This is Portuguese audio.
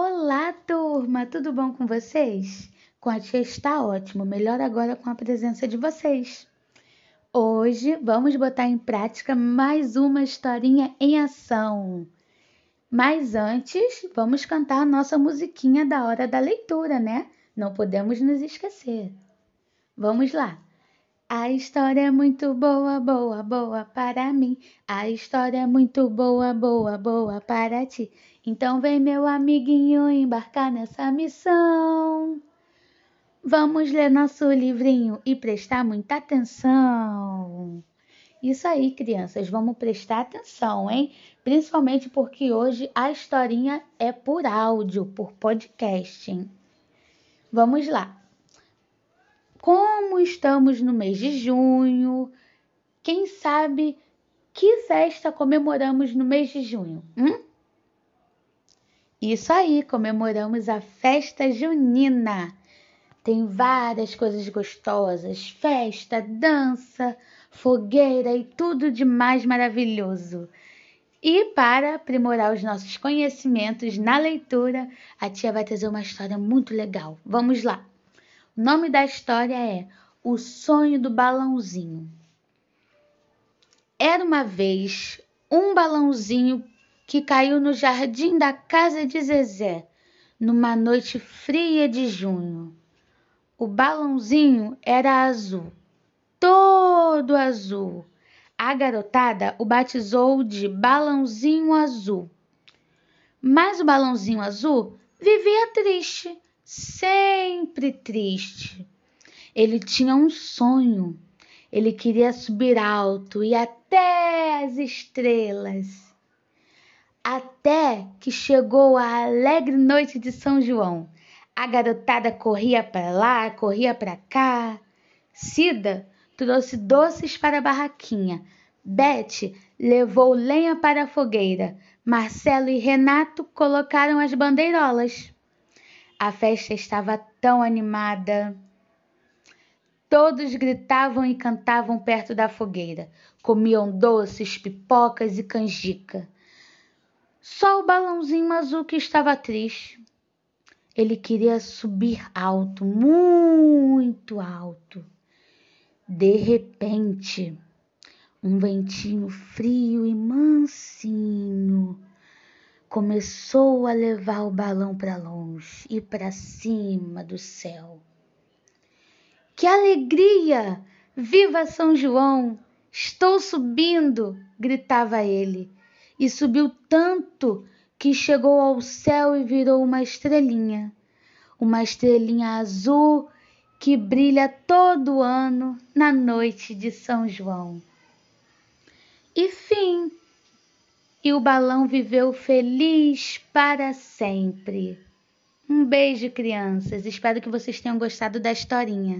Olá, turma! Tudo bom com vocês? Com a tia está ótimo, melhor agora com a presença de vocês. Hoje vamos botar em prática mais uma historinha em ação. Mas antes, vamos cantar nossa musiquinha da hora da leitura, né? Não podemos nos esquecer. Vamos lá! A história é muito boa, boa, boa para mim. A história é muito boa, boa, boa para ti. Então vem meu amiguinho embarcar nessa missão. Vamos ler nosso livrinho e prestar muita atenção. Isso aí, crianças, vamos prestar atenção, hein? Principalmente porque hoje a historinha é por áudio, por podcast. Vamos lá. Estamos no mês de junho, quem sabe que festa comemoramos no mês de junho? Hum? Isso aí, comemoramos a festa junina. Tem várias coisas gostosas: festa, dança, fogueira e tudo de mais maravilhoso. E para aprimorar os nossos conhecimentos na leitura, a tia vai trazer uma história muito legal. Vamos lá! O nome da história é O Sonho do Balãozinho. Era uma vez um balãozinho que caiu no jardim da casa de Zezé, numa noite fria de junho. O balãozinho era azul, todo azul. A garotada o batizou de Balãozinho Azul. Mas o balãozinho azul vivia triste sempre triste. Ele tinha um sonho. Ele queria subir alto e até as estrelas. Até que chegou a alegre noite de São João. A garotada corria para lá, corria para cá. Cida trouxe doces para a barraquinha. Bete levou lenha para a fogueira. Marcelo e Renato colocaram as bandeirolas. A festa estava tão animada. Todos gritavam e cantavam perto da fogueira, comiam doces, pipocas e canjica. Só o balãozinho azul que estava triste. Ele queria subir alto, muito alto. De repente, um ventinho frio e mansinho começou a levar o balão para longe e para cima do céu. Que alegria! Viva São João! Estou subindo! gritava ele. E subiu tanto que chegou ao céu e virou uma estrelinha. Uma estrelinha azul que brilha todo ano na noite de São João. E fim e o balão viveu feliz para sempre. Um beijo, crianças. Espero que vocês tenham gostado da historinha.